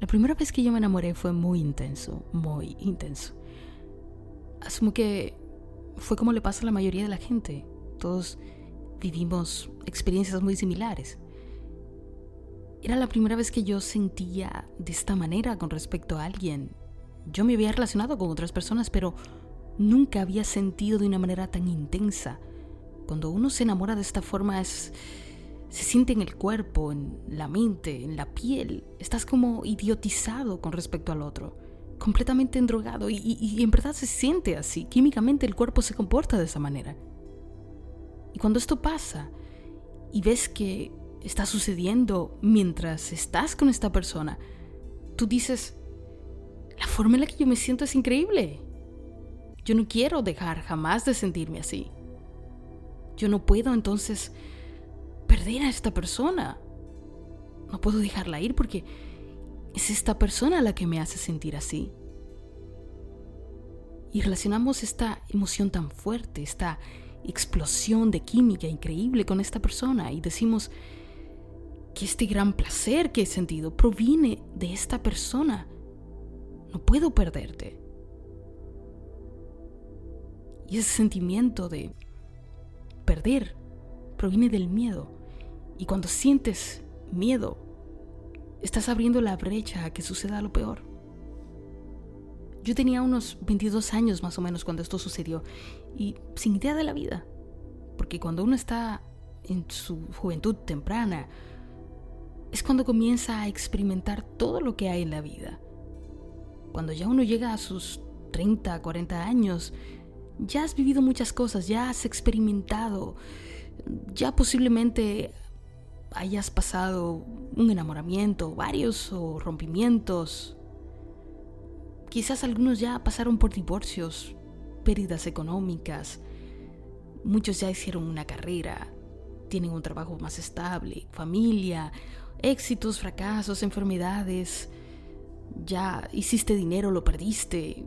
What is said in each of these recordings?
La primera vez que yo me enamoré fue muy intenso, muy intenso. Asumo que fue como le pasa a la mayoría de la gente. Todos vivimos experiencias muy similares. Era la primera vez que yo sentía de esta manera con respecto a alguien. Yo me había relacionado con otras personas, pero nunca había sentido de una manera tan intensa. Cuando uno se enamora de esta forma es se siente en el cuerpo, en la mente, en la piel. Estás como idiotizado con respecto al otro, completamente endrogado y, y, en verdad se siente así. Químicamente el cuerpo se comporta de esa manera. Y cuando esto pasa y ves que está sucediendo mientras estás con esta persona, tú dices, la forma en la que yo me siento es increíble. Yo no quiero dejar jamás de sentirme así. Yo no puedo entonces perder a esta persona. No puedo dejarla ir porque es esta persona la que me hace sentir así. Y relacionamos esta emoción tan fuerte, esta explosión de química increíble con esta persona y decimos que este gran placer que he sentido proviene de esta persona. No puedo perderte. Y ese sentimiento de perder proviene del miedo. Y cuando sientes miedo, estás abriendo la brecha a que suceda lo peor. Yo tenía unos 22 años más o menos cuando esto sucedió y sin idea de la vida. Porque cuando uno está en su juventud temprana, es cuando comienza a experimentar todo lo que hay en la vida. Cuando ya uno llega a sus 30, 40 años, ya has vivido muchas cosas, ya has experimentado, ya posiblemente hayas pasado un enamoramiento, varios o rompimientos. Quizás algunos ya pasaron por divorcios, pérdidas económicas. Muchos ya hicieron una carrera, tienen un trabajo más estable, familia, éxitos, fracasos, enfermedades. Ya hiciste dinero, lo perdiste.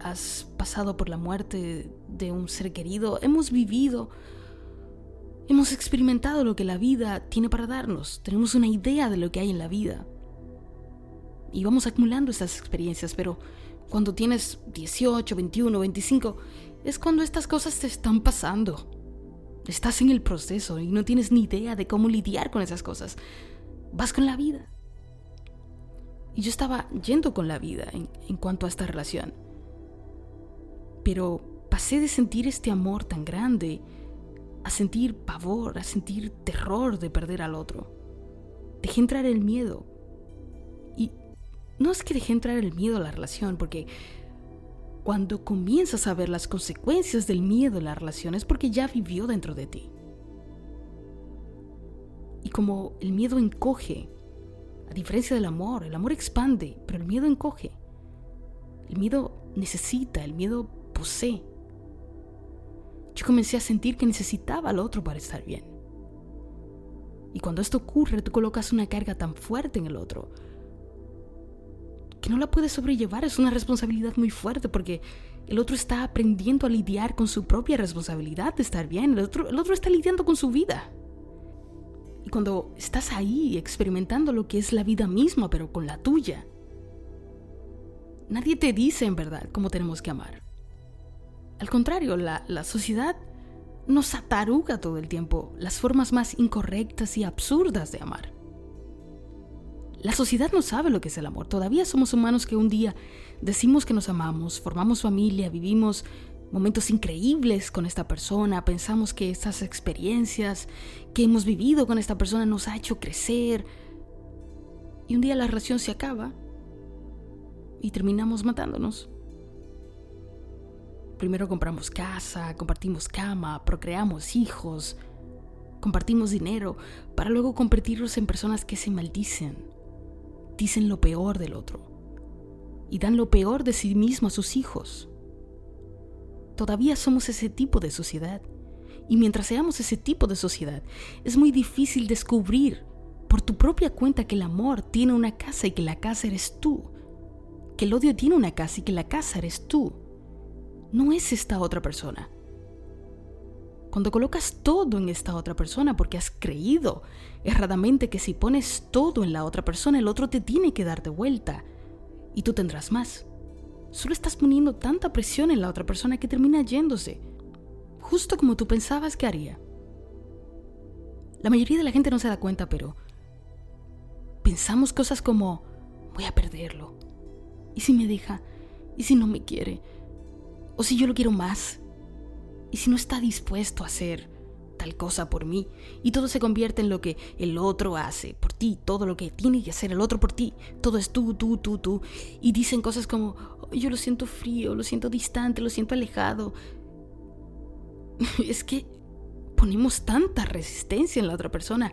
Has pasado por la muerte de un ser querido. Hemos vivido Hemos experimentado lo que la vida tiene para darnos, tenemos una idea de lo que hay en la vida. Y vamos acumulando estas experiencias, pero cuando tienes 18, 21, 25, es cuando estas cosas te están pasando. Estás en el proceso y no tienes ni idea de cómo lidiar con esas cosas. Vas con la vida. Y yo estaba yendo con la vida en, en cuanto a esta relación. Pero pasé de sentir este amor tan grande a sentir pavor, a sentir terror de perder al otro. Dejé entrar el miedo. Y no es que dejé entrar el miedo a la relación, porque cuando comienzas a ver las consecuencias del miedo en la relación es porque ya vivió dentro de ti. Y como el miedo encoge, a diferencia del amor, el amor expande, pero el miedo encoge. El miedo necesita, el miedo posee. Yo comencé a sentir que necesitaba al otro para estar bien. Y cuando esto ocurre, tú colocas una carga tan fuerte en el otro que no la puedes sobrellevar. Es una responsabilidad muy fuerte porque el otro está aprendiendo a lidiar con su propia responsabilidad de estar bien. El otro, el otro está lidiando con su vida. Y cuando estás ahí experimentando lo que es la vida misma, pero con la tuya, nadie te dice en verdad cómo tenemos que amar. Al contrario, la, sociedad nos ataruga todo el tiempo las formas más incorrectas y absurdas de amar. La sociedad no sabe lo que es el amor. Todavía somos humanos que un día decimos que nos amamos, formamos familia, vivimos momentos increíbles con esta persona, pensamos que estas experiencias que hemos vivido con esta persona nos ha hecho crecer. Y un día la relación se acaba y terminamos matándonos. Primero compramos casa, compartimos cama, procreamos hijos, compartimos dinero, para luego convertirlos en personas que se maldicen, dicen lo peor del otro y dan lo peor de sí mismo a sus hijos. Todavía somos ese tipo de sociedad. Y mientras seamos ese tipo de sociedad, es muy difícil descubrir por tu propia cuenta que el amor tiene una casa y que la casa eres tú. Que el odio tiene una casa y que la casa eres tú no es esta otra persona. Cuando colocas todo en esta otra persona porque has creído erradamente que si pones todo en la otra persona, el otro te tiene que dar de vuelta y tú tendrás más. Solo estás poniendo tanta presión en la otra persona que termina yéndose, justo como tú pensabas que haría. La mayoría de la gente no se da cuenta, pero pensamos cosas como, voy a perderlo. ¿Y si me deja? ¿Y si no me quiere? ¿O si yo lo quiero más? ¿Y si no está dispuesto a hacer tal cosa por mí? Y todo se convierte en lo que el otro hace por ti, todo lo que tiene que hacer el otro por ti. Todo es tú, tú, tú, tú. Y dicen cosas como, yo lo siento frío, lo siento distante, lo siento alejado. Es que ponemos tanta resistencia en la otra persona.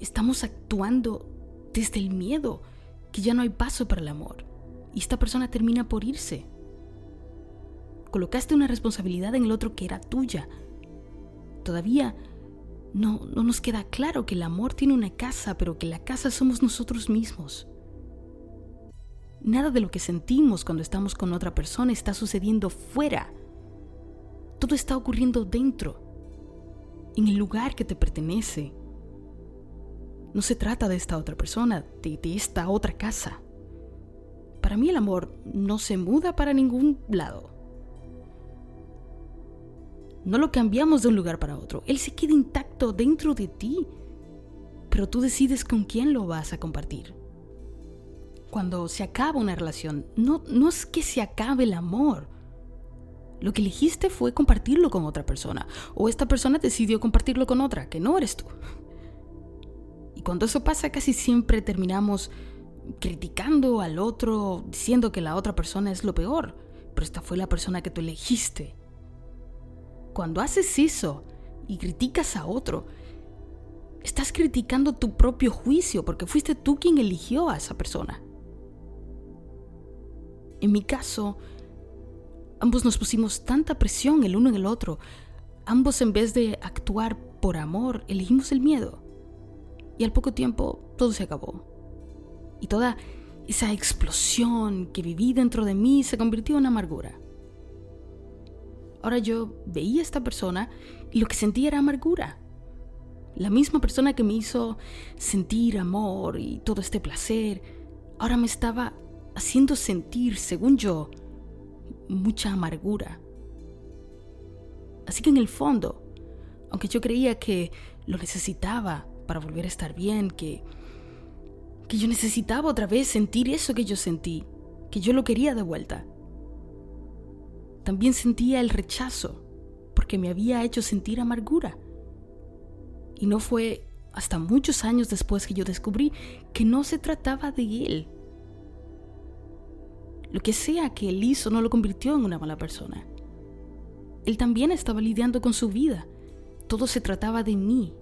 Estamos actuando desde el miedo, que ya no hay paso para el amor. Y esta persona termina por irse. Colocaste una responsabilidad en el otro que era tuya. Todavía no, no nos queda claro que el amor tiene una casa, pero que la casa somos nosotros mismos. Nada de lo que sentimos cuando estamos con otra persona está sucediendo fuera. Todo está ocurriendo dentro, en el lugar que te pertenece. No se trata de esta otra persona, de, de esta otra casa. Para mí el amor no se muda para ningún lado. No lo cambiamos de un lugar para otro. Él se queda intacto dentro de ti. Pero tú decides con quién lo vas a compartir. Cuando se acaba una relación, no, no es que se acabe el amor. Lo que elegiste fue compartirlo con otra persona. O esta persona decidió compartirlo con otra, que no eres tú. Y cuando eso pasa, casi siempre terminamos criticando al otro, diciendo que la otra persona es lo peor. Pero esta fue la persona que tú elegiste. Cuando haces eso y criticas a otro, estás criticando tu propio juicio porque fuiste tú quien eligió a esa persona. En mi caso, ambos nos pusimos tanta presión el uno en el otro. Ambos en vez de actuar por amor, elegimos el miedo. Y al poco tiempo todo se acabó. Y toda esa explosión que viví dentro de mí se convirtió en amargura. Ahora yo veía a esta persona y lo que sentía era amargura. La misma persona que me hizo sentir amor y todo este placer, ahora me estaba haciendo sentir, según yo, mucha amargura. Así que en el fondo, aunque yo creía que lo necesitaba para volver a estar bien, que, que yo necesitaba otra vez sentir eso que yo sentí, que yo lo quería de vuelta, también sentía el rechazo, porque me había hecho sentir amargura. Y no fue hasta muchos años después que yo descubrí que no se trataba de él. Lo que sea que él hizo no lo convirtió en una mala persona. Él también estaba lidiando con su vida. Todo se trataba de mí.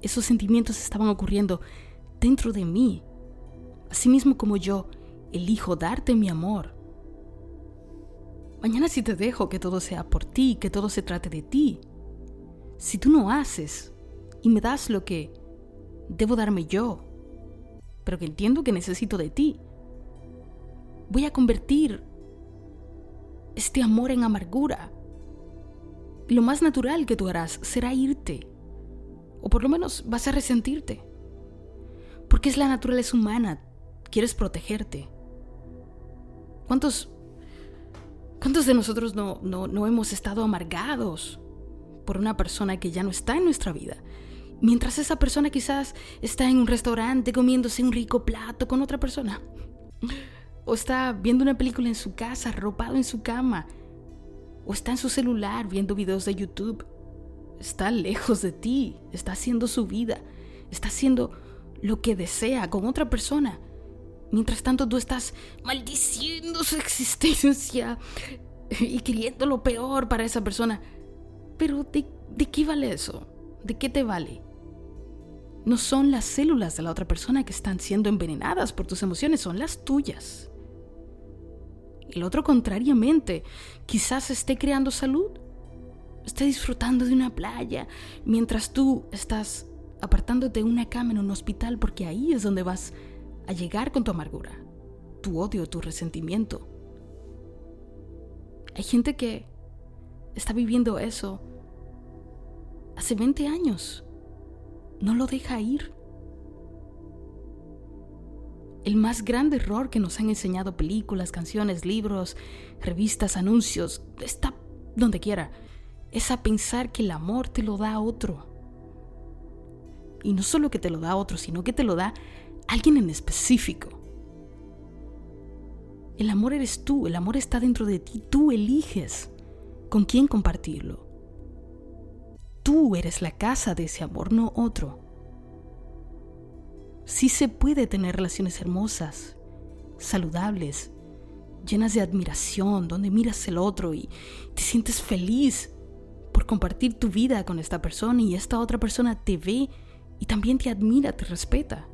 Esos sentimientos estaban ocurriendo dentro de mí. Asimismo como yo elijo darte mi amor, Mañana si te dejo que todo sea por ti, que todo se trate de ti. Si tú no haces y me das lo que debo darme yo, pero que entiendo que necesito de ti, voy a convertir este amor en amargura. Lo más natural que tú harás será irte, o por lo menos vas a resentirte, porque es la naturaleza humana, quieres protegerte. ¿Cuántos ¿Cuántos de nosotros no, no, hemos estado amargados por una persona que ya no está en nuestra vida? Mientras esa persona quizás está en un restaurante comiéndose un rico plato con otra persona. O está viendo una película en su casa, arropado en su cama. O está en su celular viendo videos de YouTube. Está lejos de ti, está haciendo su vida, está haciendo lo que desea con otra persona. Mientras tanto tú estás maldiciendo su existencia y queriendo lo peor para esa persona. Pero ¿de, ¿de, qué vale eso? ¿De qué te vale? No son las células de la otra persona que están siendo envenenadas por tus emociones, son las tuyas. El otro, contrariamente, quizás esté creando salud, esté disfrutando de una playa, mientras tú estás apartándote de una cama en un hospital porque ahí es donde vas a llegar con tu amargura, tu odio, tu resentimiento. Hay gente que está viviendo eso hace 20 años. No lo deja ir. El más grande error que nos han enseñado películas, canciones, libros, revistas, anuncios, está donde quiera, es a pensar que el amor te lo da otro. Y no solo que te lo da otro, sino que te lo da alguien en específico. El amor eres tú, el amor está dentro de ti, tú eliges con quién compartirlo. Tú eres la casa de ese amor, no otro. Sí se puede tener relaciones hermosas, saludables, llenas de admiración, donde miras el otro y te sientes feliz por compartir tu vida con esta persona y esta otra persona te ve y también te admira, te respeta.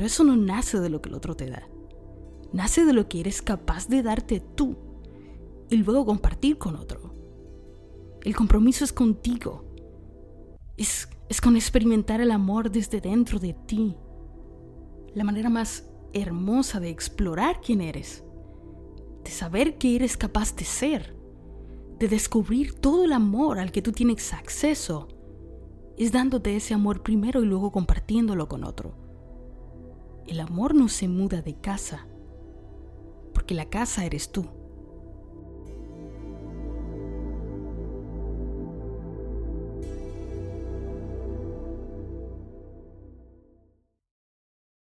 Pero eso no nace de lo que el otro te da. Nace de lo que eres capaz de darte tú y luego compartir con otro. El compromiso es contigo. Es, es con experimentar el amor desde dentro de ti. La manera más hermosa de explorar quién eres. De saber qué eres capaz de ser. De descubrir todo el amor al que tú tienes acceso. Es dándote ese amor primero y luego compartiéndolo con otro. El amor no se muda de casa. Porque la casa eres tú.